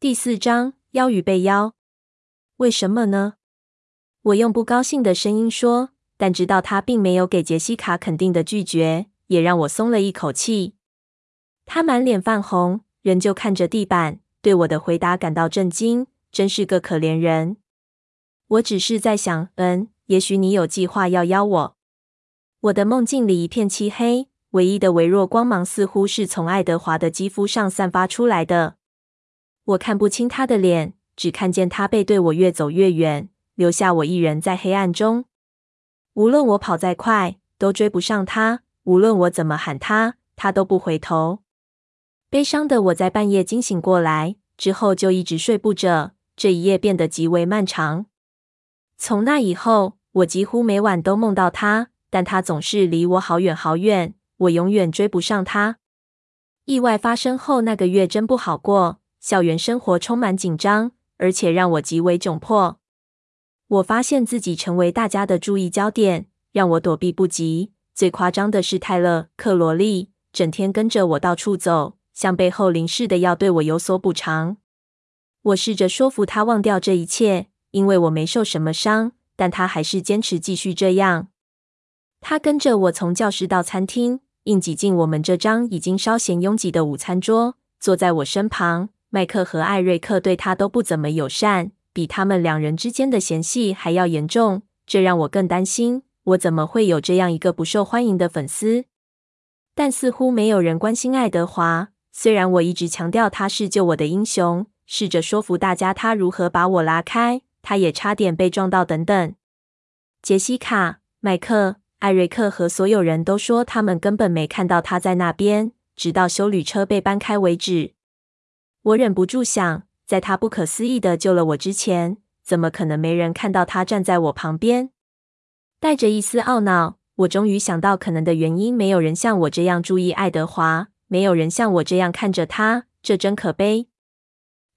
第四章，邀与被邀。为什么呢？我用不高兴的声音说，但知道他并没有给杰西卡肯定的拒绝，也让我松了一口气。他满脸泛红，仍旧看着地板，对我的回答感到震惊。真是个可怜人。我只是在想，嗯，也许你有计划要邀我。我的梦境里一片漆黑，唯一的微弱光芒似乎是从爱德华的肌肤上散发出来的。我看不清他的脸，只看见他背对我越走越远，留下我一人在黑暗中。无论我跑再快，都追不上他；无论我怎么喊他，他都不回头。悲伤的我在半夜惊醒过来，之后就一直睡不着。这一夜变得极为漫长。从那以后，我几乎每晚都梦到他，但他总是离我好远好远，我永远追不上他。意外发生后那个月真不好过。校园生活充满紧张，而且让我极为窘迫。我发现自己成为大家的注意焦点，让我躲避不及。最夸张的是泰勒·克罗利，整天跟着我到处走，像背后灵似的要对我有所补偿。我试着说服他忘掉这一切，因为我没受什么伤，但他还是坚持继续这样。他跟着我从教室到餐厅，硬挤进我们这张已经稍显拥挤的午餐桌，坐在我身旁。麦克和艾瑞克对他都不怎么友善，比他们两人之间的嫌隙还要严重。这让我更担心，我怎么会有这样一个不受欢迎的粉丝？但似乎没有人关心爱德华。虽然我一直强调他是救我的英雄，试着说服大家他如何把我拉开，他也差点被撞到等等。杰西卡、麦克、艾瑞克和所有人都说他们根本没看到他在那边，直到修旅车被搬开为止。我忍不住想，在他不可思议的救了我之前，怎么可能没人看到他站在我旁边？带着一丝懊恼，我终于想到可能的原因：没有人像我这样注意爱德华，没有人像我这样看着他，这真可悲。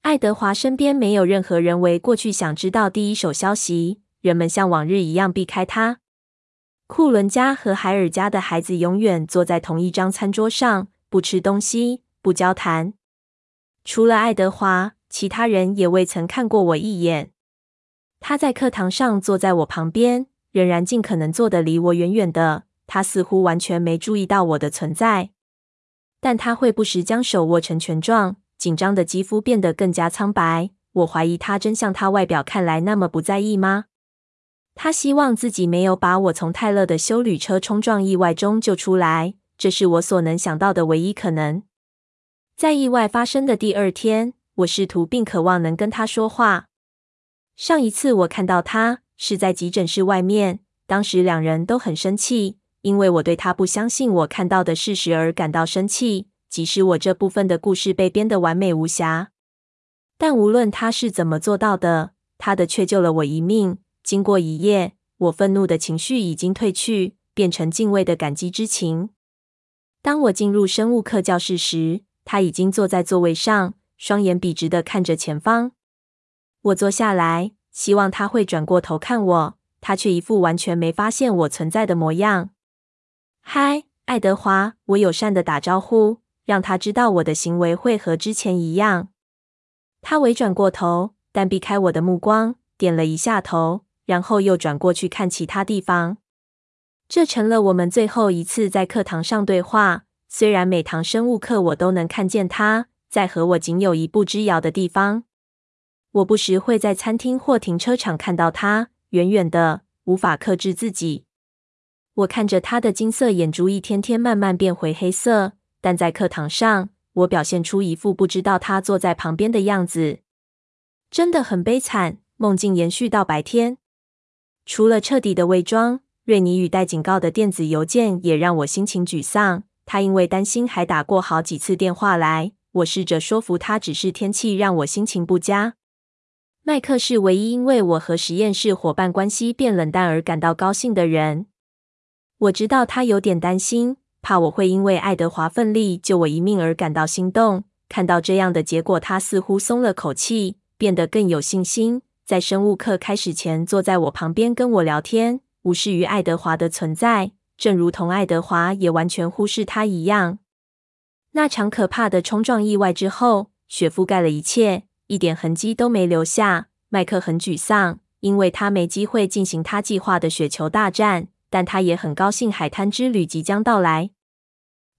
爱德华身边没有任何人为过去想知道第一手消息，人们像往日一样避开他。库伦家和海尔家的孩子永远坐在同一张餐桌上，不吃东西，不交谈。除了爱德华，其他人也未曾看过我一眼。他在课堂上坐在我旁边，仍然尽可能坐得离我远远的。他似乎完全没注意到我的存在，但他会不时将手握成拳状，紧张的肌肤变得更加苍白。我怀疑他真像他外表看来那么不在意吗？他希望自己没有把我从泰勒的修旅车冲撞意外中救出来，这是我所能想到的唯一可能。在意外发生的第二天，我试图并渴望能跟他说话。上一次我看到他是在急诊室外面，当时两人都很生气，因为我对他不相信我看到的事实而感到生气，即使我这部分的故事被编得完美无瑕。但无论他是怎么做到的，他的却救了我一命。经过一夜，我愤怒的情绪已经褪去，变成敬畏的感激之情。当我进入生物课教室时，他已经坐在座位上，双眼笔直地看着前方。我坐下来，希望他会转过头看我，他却一副完全没发现我存在的模样。嗨，爱德华，我友善地打招呼，让他知道我的行为会和之前一样。他微转过头，但避开我的目光，点了一下头，然后又转过去看其他地方。这成了我们最后一次在课堂上对话。虽然每堂生物课我都能看见他，在和我仅有一步之遥的地方。我不时会在餐厅或停车场看到他，远远的，无法克制自己。我看着他的金色眼珠一天天慢慢变回黑色，但在课堂上，我表现出一副不知道他坐在旁边的样子。真的很悲惨。梦境延续到白天，除了彻底的伪装，瑞尼与带警告的电子邮件也让我心情沮丧。他因为担心，还打过好几次电话来。我试着说服他，只是天气让我心情不佳。麦克是唯一因为我和实验室伙伴关系变冷淡而感到高兴的人。我知道他有点担心，怕我会因为爱德华奋力救我一命而感到心动。看到这样的结果，他似乎松了口气，变得更有信心。在生物课开始前，坐在我旁边跟我聊天，无视于爱德华的存在。正如同爱德华也完全忽视他一样，那场可怕的冲撞意外之后，雪覆盖了一切，一点痕迹都没留下。麦克很沮丧，因为他没机会进行他计划的雪球大战，但他也很高兴海滩之旅即将到来。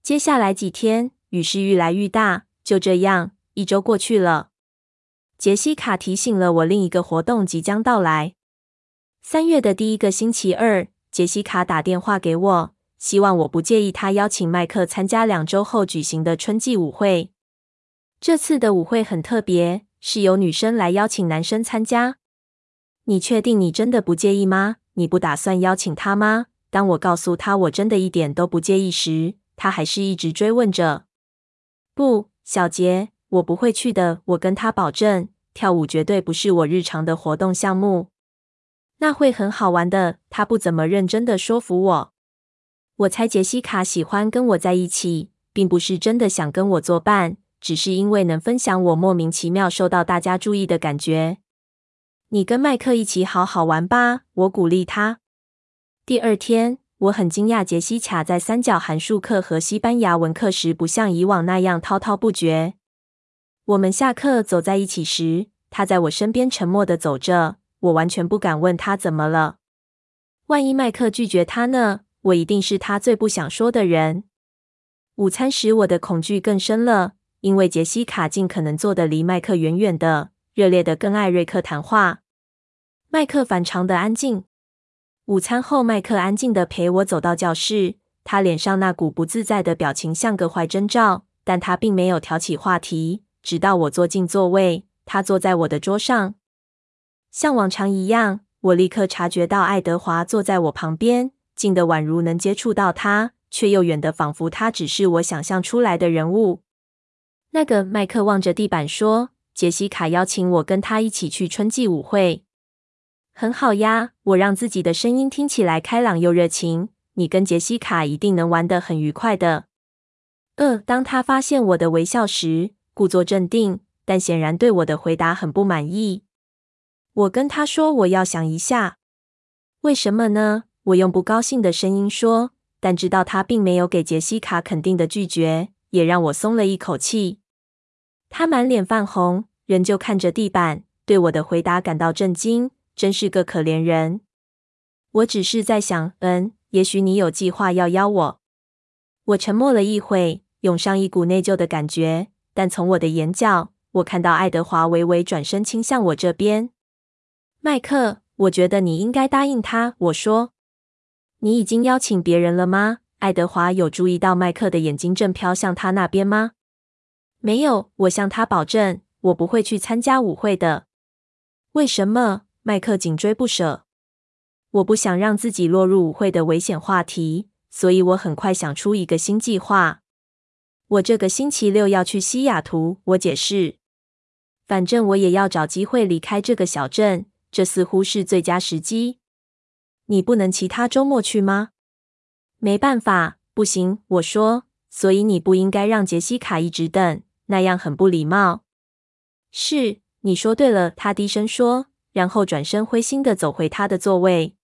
接下来几天，雨势愈来愈大。就这样，一周过去了。杰西卡提醒了我，另一个活动即将到来。三月的第一个星期二，杰西卡打电话给我，希望我不介意她邀请麦克参加两周后举行的春季舞会。这次的舞会很特别。是由女生来邀请男生参加。你确定你真的不介意吗？你不打算邀请他吗？当我告诉他我真的一点都不介意时，他还是一直追问着。不，小杰，我不会去的。我跟他保证，跳舞绝对不是我日常的活动项目。那会很好玩的。他不怎么认真的说服我。我猜杰西卡喜欢跟我在一起，并不是真的想跟我作伴。只是因为能分享我莫名其妙受到大家注意的感觉。你跟麦克一起好好玩吧，我鼓励他。第二天，我很惊讶，杰西卡在三角函数课和西班牙文课时不像以往那样滔滔不绝。我们下课走在一起时，他在我身边沉默的走着，我完全不敢问他怎么了。万一麦克拒绝他呢？我一定是他最不想说的人。午餐时，我的恐惧更深了。因为杰西卡尽可能坐得离麦克远远的，热烈的跟艾瑞克谈话。麦克反常的安静。午餐后，麦克安静的陪我走到教室，他脸上那股不自在的表情像个坏征兆，但他并没有挑起话题。直到我坐进座位，他坐在我的桌上，像往常一样，我立刻察觉到爱德华坐在我旁边，近得宛如能接触到他，却又远得仿佛他只是我想象出来的人物。那个麦克望着地板说：“杰西卡邀请我跟他一起去春季舞会，很好呀。”我让自己的声音听起来开朗又热情。你跟杰西卡一定能玩得很愉快的。呃，当他发现我的微笑时，故作镇定，但显然对我的回答很不满意。我跟他说：“我要想一下。”为什么呢？我用不高兴的声音说，但知道他并没有给杰西卡肯定的拒绝，也让我松了一口气。他满脸泛红，仍旧看着地板，对我的回答感到震惊。真是个可怜人。我只是在想，嗯，也许你有计划要邀我。我沉默了一会，涌上一股内疚的感觉。但从我的眼角，我看到爱德华微微转身，倾向我这边。麦克，我觉得你应该答应他。我说：“你已经邀请别人了吗？”爱德华有注意到麦克的眼睛正飘向他那边吗？没有，我向他保证，我不会去参加舞会的。为什么？麦克紧追不舍。我不想让自己落入舞会的危险话题，所以我很快想出一个新计划。我这个星期六要去西雅图，我解释。反正我也要找机会离开这个小镇，这似乎是最佳时机。你不能其他周末去吗？没办法，不行。我说，所以你不应该让杰西卡一直等。那样很不礼貌。是，你说对了，他低声说，然后转身灰心地走回他的座位。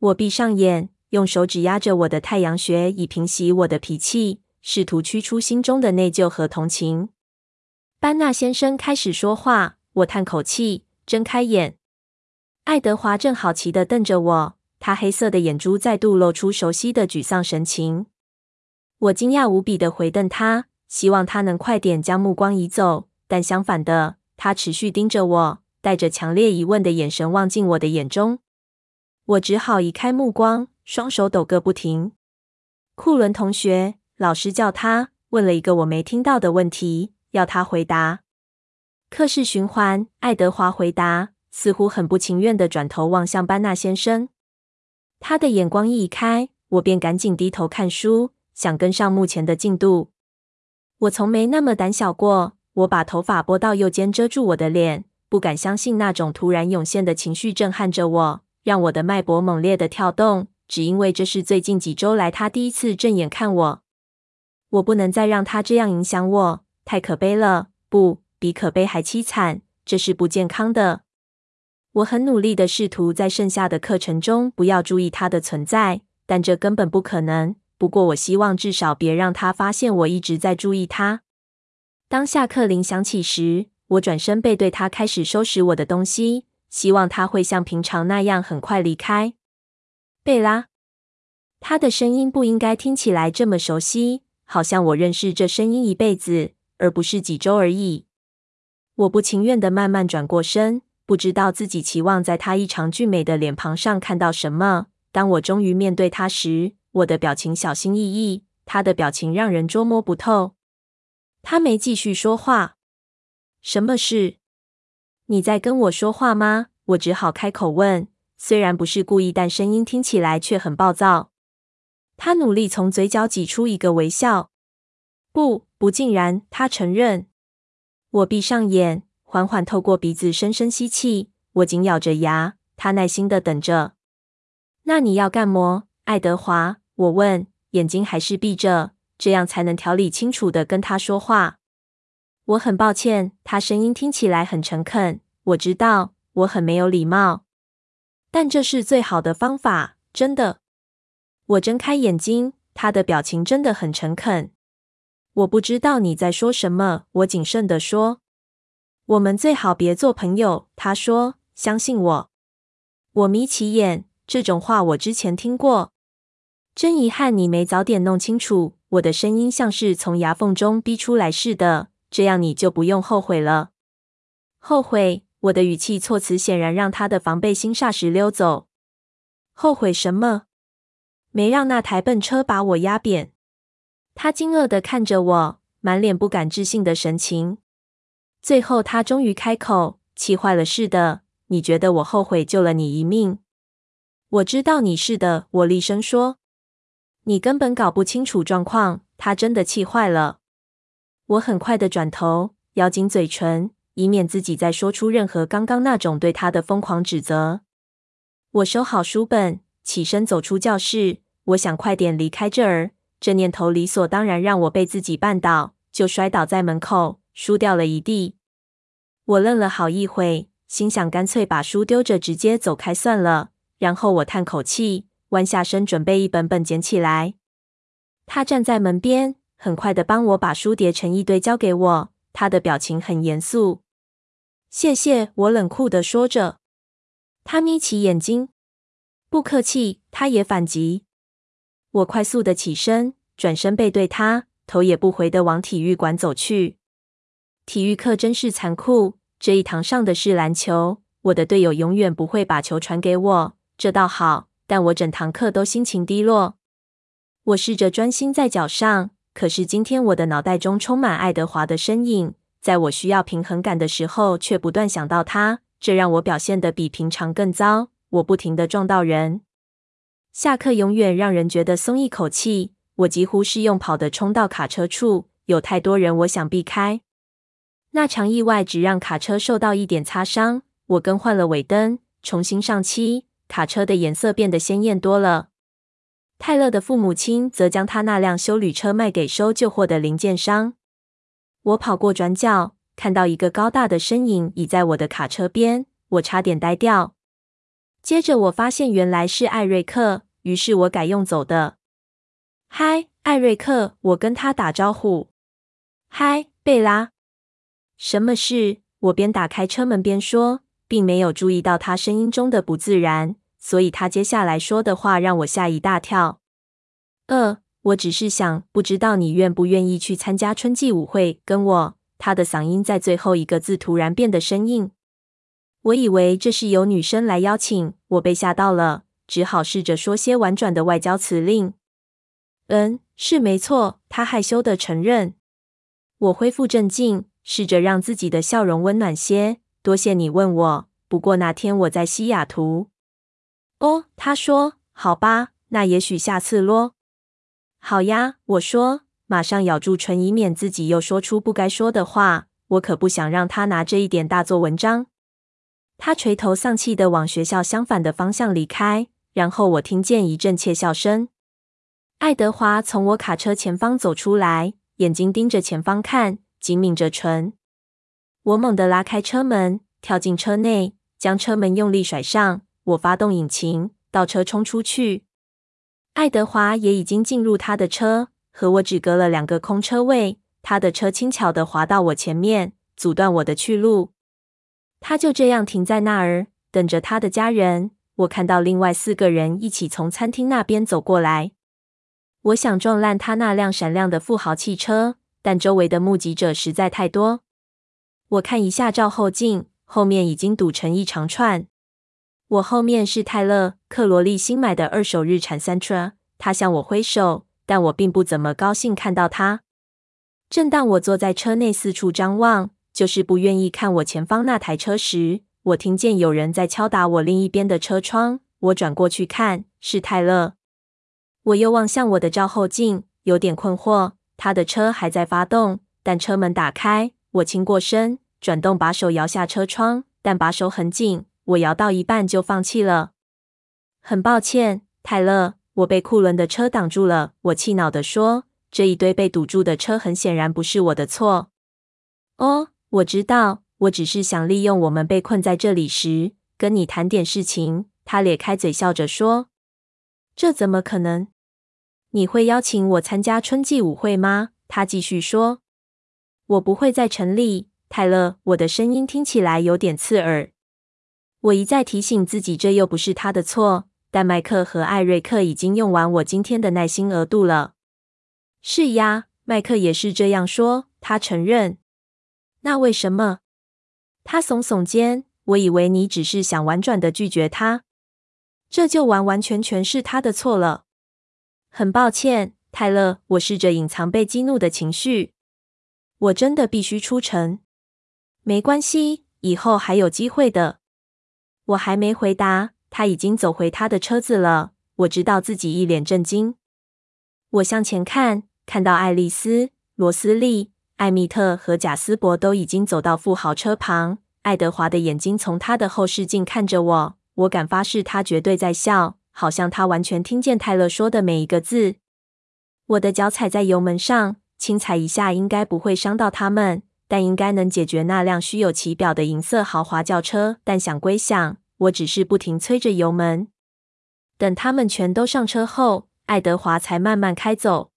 我闭上眼，用手指压着我的太阳穴，以平息我的脾气，试图驱出心中的内疚和同情。班纳先生开始说话，我叹口气，睁开眼。爱德华正好奇地瞪着我，他黑色的眼珠再度露出熟悉的沮丧神情。我惊讶无比地回瞪他。希望他能快点将目光移走，但相反的，他持续盯着我，带着强烈疑问的眼神望进我的眼中。我只好移开目光，双手抖个不停。库伦同学，老师叫他，问了一个我没听到的问题，要他回答。课室循环，爱德华回答，似乎很不情愿地转头望向班纳先生。他的眼光一开，我便赶紧低头看书，想跟上目前的进度。我从没那么胆小过。我把头发拨到右肩，遮住我的脸，不敢相信那种突然涌现的情绪震撼着我，让我的脉搏猛烈的跳动。只因为这是最近几周来他第一次正眼看我。我不能再让他这样影响我，太可悲了，不，比可悲还凄惨。这是不健康的。我很努力的试图在剩下的课程中不要注意他的存在，但这根本不可能。不过，我希望至少别让他发现我一直在注意他。当下课铃响起时，我转身背对他，开始收拾我的东西，希望他会像平常那样很快离开。贝拉，他的声音不应该听起来这么熟悉，好像我认识这声音一辈子，而不是几周而已。我不情愿的慢慢转过身，不知道自己期望在他异常俊美的脸庞上看到什么。当我终于面对他时，我的表情小心翼翼，他的表情让人捉摸不透。他没继续说话。什么事？你在跟我说话吗？我只好开口问，虽然不是故意，但声音听起来却很暴躁。他努力从嘴角挤出一个微笑。不，不尽然，他承认。我闭上眼，缓缓透过鼻子深深吸气。我紧咬着牙，他耐心的等着。那你要干么，爱德华？我问，眼睛还是闭着，这样才能条理清楚的跟他说话。我很抱歉，他声音听起来很诚恳。我知道我很没有礼貌，但这是最好的方法，真的。我睁开眼睛，他的表情真的很诚恳。我不知道你在说什么，我谨慎的说。我们最好别做朋友，他说。相信我。我眯起眼，这种话我之前听过。真遗憾你没早点弄清楚。我的声音像是从牙缝中逼出来似的。这样你就不用后悔了。后悔？我的语气措辞显然让他的防备心霎时溜走。后悔什么？没让那台笨车把我压扁。他惊愕地看着我，满脸不敢置信的神情。最后，他终于开口：“气坏了似的，你觉得我后悔救了你一命？”我知道你是的，我厉声说。你根本搞不清楚状况，他真的气坏了。我很快的转头，咬紧嘴唇，以免自己再说出任何刚刚那种对他的疯狂指责。我收好书本，起身走出教室。我想快点离开这儿，这念头理所当然让我被自己绊倒，就摔倒在门口，书掉了一地。我愣了好一会，心想干脆把书丢着，直接走开算了。然后我叹口气，弯下身准备一本本捡起来。他站在门边。很快的，帮我把书叠成一堆，交给我。他的表情很严肃。谢谢，我冷酷的说着。他眯起眼睛。不客气，他也反击。我快速的起身，转身背对他，头也不回的往体育馆走去。体育课真是残酷。这一堂上的是篮球，我的队友永远不会把球传给我，这倒好。但我整堂课都心情低落。我试着专心在脚上。可是今天我的脑袋中充满爱德华的身影，在我需要平衡感的时候，却不断想到他，这让我表现得比平常更糟。我不停地撞到人。下课永远让人觉得松一口气。我几乎是用跑的冲到卡车处，有太多人，我想避开。那场意外只让卡车受到一点擦伤。我更换了尾灯，重新上漆，卡车的颜色变得鲜艳多了。泰勒的父母亲则将他那辆修旅车卖给收旧货的零件商。我跑过转角，看到一个高大的身影倚在我的卡车边，我差点呆掉。接着我发现原来是艾瑞克，于是我改用走的。嗨，艾瑞克，我跟他打招呼。嗨，贝拉。什么事？我边打开车门边说，并没有注意到他声音中的不自然。所以他接下来说的话让我吓一大跳。呃，我只是想，不知道你愿不愿意去参加春季舞会，跟我。他的嗓音在最后一个字突然变得生硬。我以为这是由女生来邀请，我被吓到了，只好试着说些婉转的外交辞令。嗯，是没错，他害羞的承认。我恢复镇静，试着让自己的笑容温暖些。多谢你问我，不过那天我在西雅图。哦，他说：“好吧，那也许下次咯。”好呀，我说，马上咬住唇，以免自己又说出不该说的话。我可不想让他拿这一点大做文章。他垂头丧气的往学校相反的方向离开，然后我听见一阵窃笑声。爱德华从我卡车前方走出来，眼睛盯着前方看，紧抿着唇。我猛地拉开车门，跳进车内，将车门用力甩上。我发动引擎，倒车冲出去。爱德华也已经进入他的车，和我只隔了两个空车位。他的车轻巧地滑到我前面，阻断我的去路。他就这样停在那儿，等着他的家人。我看到另外四个人一起从餐厅那边走过来。我想撞烂他那辆闪亮的富豪汽车，但周围的目击者实在太多。我看一下照后镜，后面已经堵成一长串。我后面是泰勒·克罗利新买的二手日产 Sentra，他向我挥手，但我并不怎么高兴看到他。正当我坐在车内四处张望，就是不愿意看我前方那台车时，我听见有人在敲打我另一边的车窗。我转过去看，是泰勒。我又望向我的照后镜，有点困惑。他的车还在发动，但车门打开。我倾过身，转动把手摇下车窗，但把手很紧。我摇到一半就放弃了。很抱歉，泰勒，我被库伦的车挡住了。我气恼地说：“这一堆被堵住的车很显然不是我的错。”哦，我知道，我只是想利用我们被困在这里时，跟你谈点事情。他咧开嘴笑着说：“这怎么可能？你会邀请我参加春季舞会吗？”他继续说：“我不会在城里。”泰勒，我的声音听起来有点刺耳。我一再提醒自己，这又不是他的错。但麦克和艾瑞克已经用完我今天的耐心额度了。是呀，麦克也是这样说。他承认。那为什么？他耸耸肩。我以为你只是想婉转的拒绝他，这就完完全全是他的错了。很抱歉，泰勒。我试着隐藏被激怒的情绪。我真的必须出城。没关系，以后还有机会的。我还没回答，他已经走回他的车子了。我知道自己一脸震惊。我向前看，看到爱丽丝、罗斯利、艾米特和贾斯伯都已经走到富豪车旁。爱德华的眼睛从他的后视镜看着我，我敢发誓他绝对在笑，好像他完全听见泰勒说的每一个字。我的脚踩在油门上，轻踩一下应该不会伤到他们。但应该能解决那辆虚有其表的银色豪华轿车。但想归想，我只是不停催着油门。等他们全都上车后，爱德华才慢慢开走。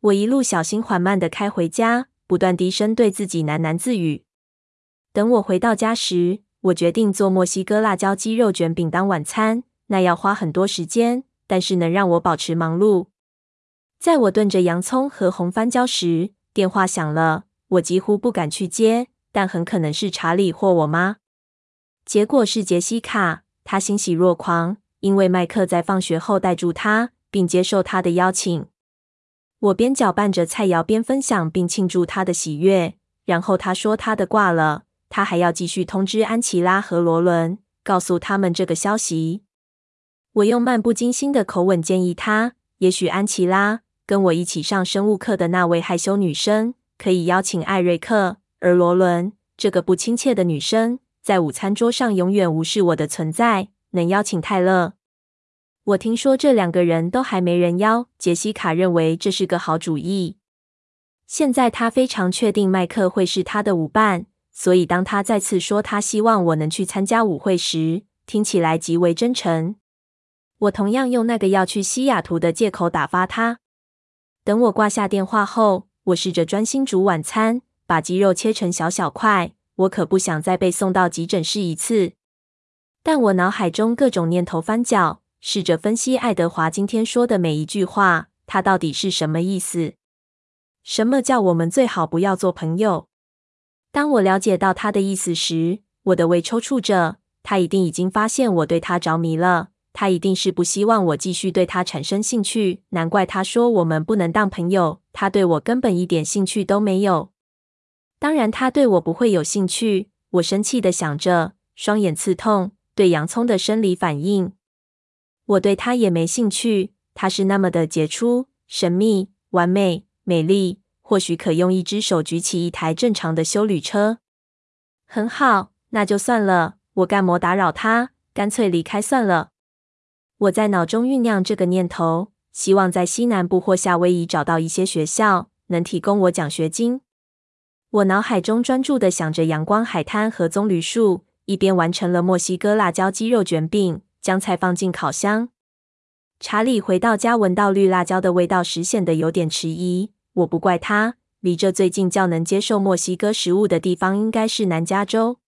我一路小心缓慢地开回家，不断低声对自己喃喃自语。等我回到家时，我决定做墨西哥辣椒鸡肉卷饼当晚餐。那要花很多时间，但是能让我保持忙碌。在我炖着洋葱和红番椒时，电话响了。我几乎不敢去接，但很可能是查理或我妈。结果是杰西卡，她欣喜若狂，因为麦克在放学后带住她，并接受她的邀请。我边搅拌着菜肴边分享并庆祝她的喜悦。然后她说她的挂了，她还要继续通知安琪拉和罗伦，告诉他们这个消息。我用漫不经心的口吻建议她，也许安琪拉跟我一起上生物课的那位害羞女生。可以邀请艾瑞克，而罗伦这个不亲切的女生，在午餐桌上永远无视我的存在。能邀请泰勒？我听说这两个人都还没人邀。杰西卡认为这是个好主意。现在她非常确定麦克会是她的舞伴，所以当她再次说她希望我能去参加舞会时，听起来极为真诚。我同样用那个要去西雅图的借口打发他。等我挂下电话后。我试着专心煮晚餐，把鸡肉切成小小块。我可不想再被送到急诊室一次。但我脑海中各种念头翻搅，试着分析爱德华今天说的每一句话，他到底是什么意思？什么叫我们最好不要做朋友？当我了解到他的意思时，我的胃抽搐着。他一定已经发现我对他着迷了。他一定是不希望我继续对他产生兴趣，难怪他说我们不能当朋友。他对我根本一点兴趣都没有。当然，他对我不会有兴趣。我生气的想着，双眼刺痛，对洋葱的生理反应。我对他也没兴趣。他是那么的杰出、神秘、完美、美丽，或许可用一只手举起一台正常的修旅车。很好，那就算了。我干嘛打扰他？干脆离开算了。我在脑中酝酿这个念头，希望在西南部或夏威夷找到一些学校能提供我奖学金。我脑海中专注地想着阳光、海滩和棕榈树，一边完成了墨西哥辣椒鸡肉卷饼，将菜放进烤箱。查理回到家，闻到绿辣椒的味道时显得有点迟疑。我不怪他，离这最近较能接受墨西哥食物的地方应该是南加州。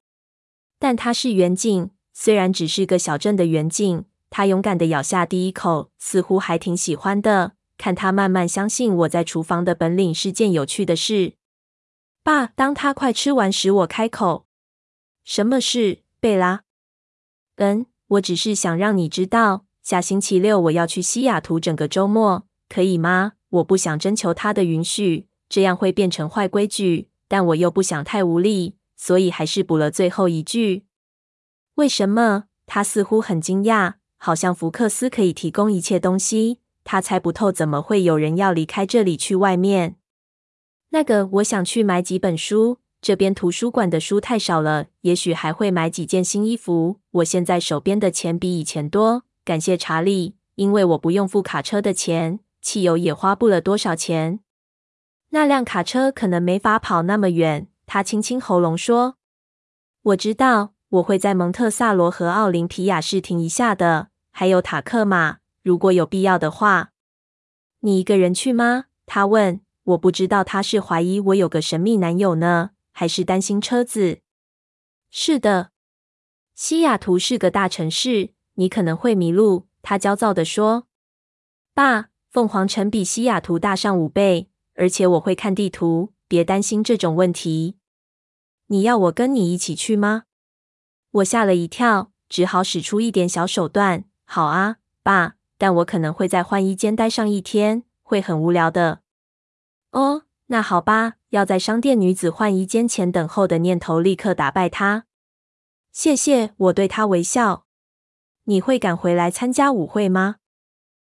但它是远景，虽然只是个小镇的远景。他勇敢地咬下第一口，似乎还挺喜欢的。看他慢慢相信我在厨房的本领是件有趣的事。爸，当他快吃完时，我开口：“什么事，贝拉？”“嗯，我只是想让你知道，下星期六我要去西雅图整个周末，可以吗？”我不想征求他的允许，这样会变成坏规矩，但我又不想太无力，所以还是补了最后一句：“为什么？”他似乎很惊讶。好像福克斯可以提供一切东西，他猜不透怎么会有人要离开这里去外面。那个，我想去买几本书，这边图书馆的书太少了，也许还会买几件新衣服。我现在手边的钱比以前多，感谢查理，因为我不用付卡车的钱，汽油也花不了多少钱。那辆卡车可能没法跑那么远，他清清喉咙说：“我知道，我会在蒙特萨罗和奥林匹亚市停一下的。”还有塔克马，如果有必要的话。你一个人去吗？他问。我不知道他是怀疑我有个神秘男友呢，还是担心车子。是的，西雅图是个大城市，你可能会迷路。他焦躁地说。爸，凤凰城比西雅图大上五倍，而且我会看地图。别担心这种问题。你要我跟你一起去吗？我吓了一跳，只好使出一点小手段。好啊，爸，但我可能会在换衣间待上一天，会很无聊的。哦，那好吧。要在商店女子换衣间前等候的念头立刻打败他。谢谢，我对他微笑。你会赶回来参加舞会吗？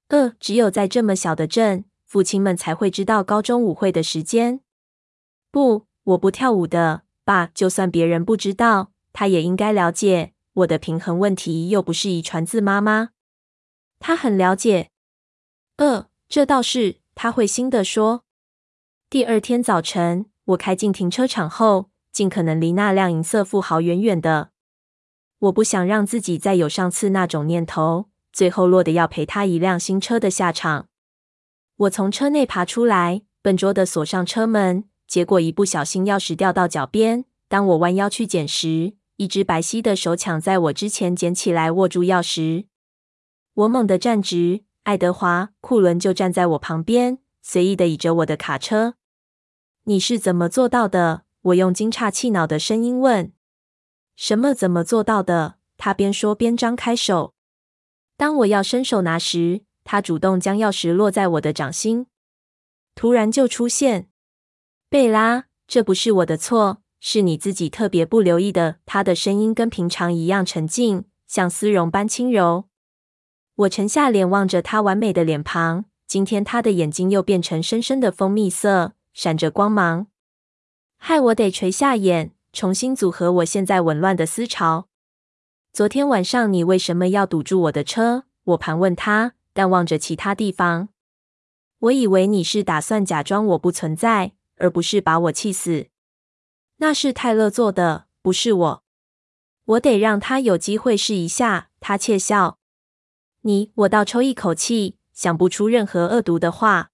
呃，只有在这么小的镇，父亲们才会知道高中舞会的时间。不，我不跳舞的，爸。就算别人不知道，他也应该了解。我的平衡问题又不是遗传自妈妈，她很了解。呃，这倒是，她会心地说。第二天早晨，我开进停车场后，尽可能离那辆银色富豪远远的。我不想让自己再有上次那种念头，最后落得要赔他一辆新车的下场。我从车内爬出来，笨拙地锁上车门，结果一不小心钥匙掉到脚边。当我弯腰去捡时，一只白皙的手抢在我之前捡起来，握住钥匙。我猛地站直，爱德华·库伦就站在我旁边，随意的倚着我的卡车。你是怎么做到的？我用惊诧气恼的声音问。什么怎么做到的？他边说边张开手。当我要伸手拿时，他主动将钥匙落在我的掌心。突然就出现，贝拉，这不是我的错。是你自己特别不留意的。他的声音跟平常一样沉静，像丝绒般轻柔。我沉下脸望着他完美的脸庞，今天他的眼睛又变成深深的蜂蜜色，闪着光芒，害我得垂下眼，重新组合我现在紊乱的思潮。昨天晚上你为什么要堵住我的车？我盘问他，但望着其他地方。我以为你是打算假装我不存在，而不是把我气死。那是泰勒做的，不是我。我得让他有机会试一下。他窃笑。你，我倒抽一口气，想不出任何恶毒的话。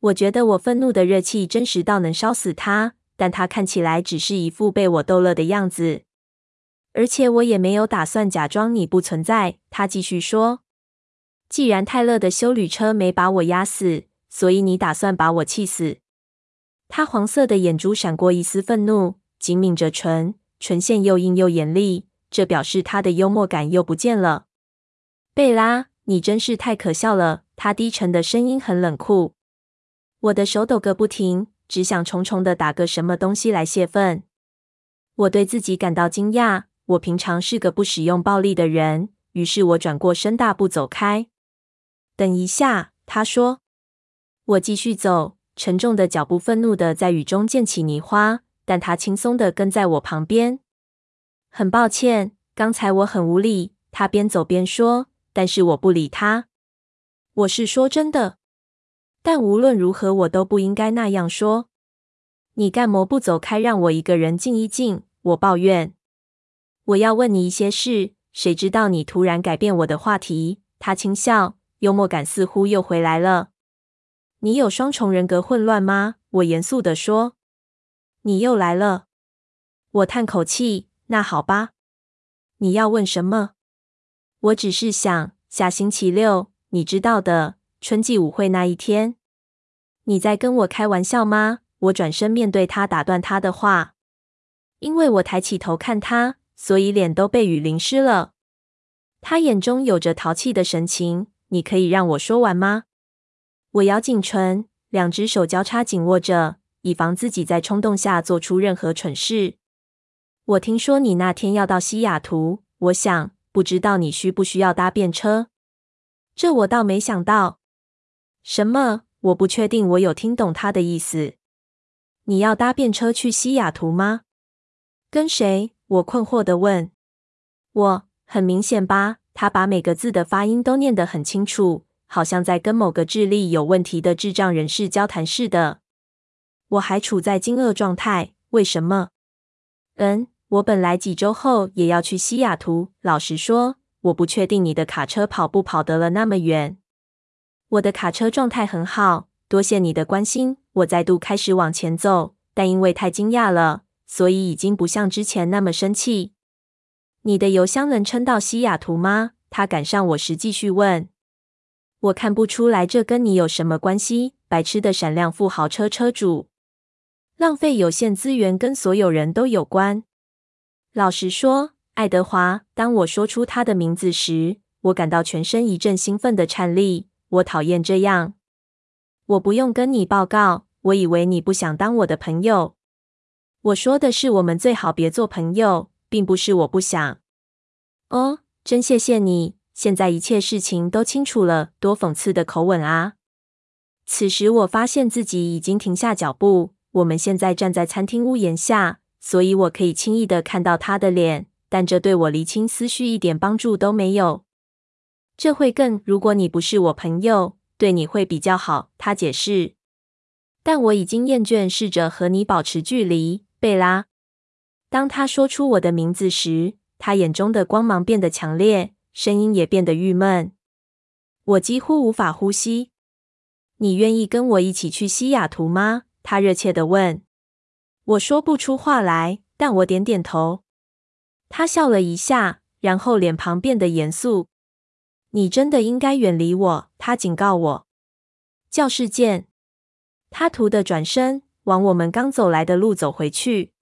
我觉得我愤怒的热气真实到能烧死他，但他看起来只是一副被我逗乐的样子。而且我也没有打算假装你不存在。他继续说：“既然泰勒的修旅车没把我压死，所以你打算把我气死。”他黄色的眼珠闪过一丝愤怒，紧抿着唇，唇线又硬又严厉。这表示他的幽默感又不见了。贝拉，你真是太可笑了。他低沉的声音很冷酷。我的手抖个不停，只想重重的打个什么东西来泄愤。我对自己感到惊讶。我平常是个不使用暴力的人，于是我转过身，大步走开。等一下，他说。我继续走。沉重的脚步，愤怒的在雨中溅起泥花，但他轻松的跟在我旁边。很抱歉，刚才我很无礼。他边走边说，但是我不理他。我是说真的，但无论如何，我都不应该那样说。你干嘛不走开，让我一个人静一静？我抱怨。我要问你一些事，谁知道你突然改变我的话题。他轻笑，幽默感似乎又回来了。你有双重人格混乱吗？我严肃地说。你又来了。我叹口气。那好吧。你要问什么？我只是想，下星期六，你知道的，春季舞会那一天。你在跟我开玩笑吗？我转身面对他，打断他的话。因为我抬起头看他，所以脸都被雨淋湿了。他眼中有着淘气的神情。你可以让我说完吗？我咬紧唇，两只手交叉紧握着，以防自己在冲动下做出任何蠢事。我听说你那天要到西雅图，我想，不知道你需不需要搭便车？这我倒没想到。什么？我不确定我有听懂他的意思。你要搭便车去西雅图吗？跟谁？我困惑地问。我，很明显吧？他把每个字的发音都念得很清楚，好像在跟某个智力有问题的智障人士交谈似的。我还处在惊愕状态。为什么？嗯，我本来几周后也要去西雅图。老实说，我不确定你的卡车跑不跑得了那么远。我的卡车状态很好，多谢你的关心。我再度开始往前走，但因为太惊讶了，所以已经不像之前那么生气。你的邮箱能撑到西雅图吗？他赶上我时继续问。我看不出来这跟你有什么关系。白痴的闪亮富豪车车主，浪费有限资源跟所有人都有关。老实说，爱德华，当我说出他的名字时，我感到全身一阵兴奋的颤栗。我讨厌这样。我不用跟你报告。我以为你不想当我的朋友。我说的是，我们最好别做朋友。并不是我不想。哦，真谢谢你！现在一切事情都清楚了。多讽刺的口吻啊！此时我发现自己已经停下脚步。我们现在站在餐厅屋檐下，所以我可以轻易的看到他的脸，但这对我厘清思绪一点帮助都没有。这会更……如果你不是我朋友，对你会比较好。他解释。但我已经厌倦试着和你保持距离，贝拉。当他说出我的名字时，他眼中的光芒变得强烈，声音也变得郁闷。我几乎无法呼吸。你愿意跟我一起去西雅图吗？他热切地问。我说不出话来，但我点点头。他笑了一下，然后脸庞变得严肃。你真的应该远离我，他警告我。教室见。他突的转身，往我们刚走来的路走回去。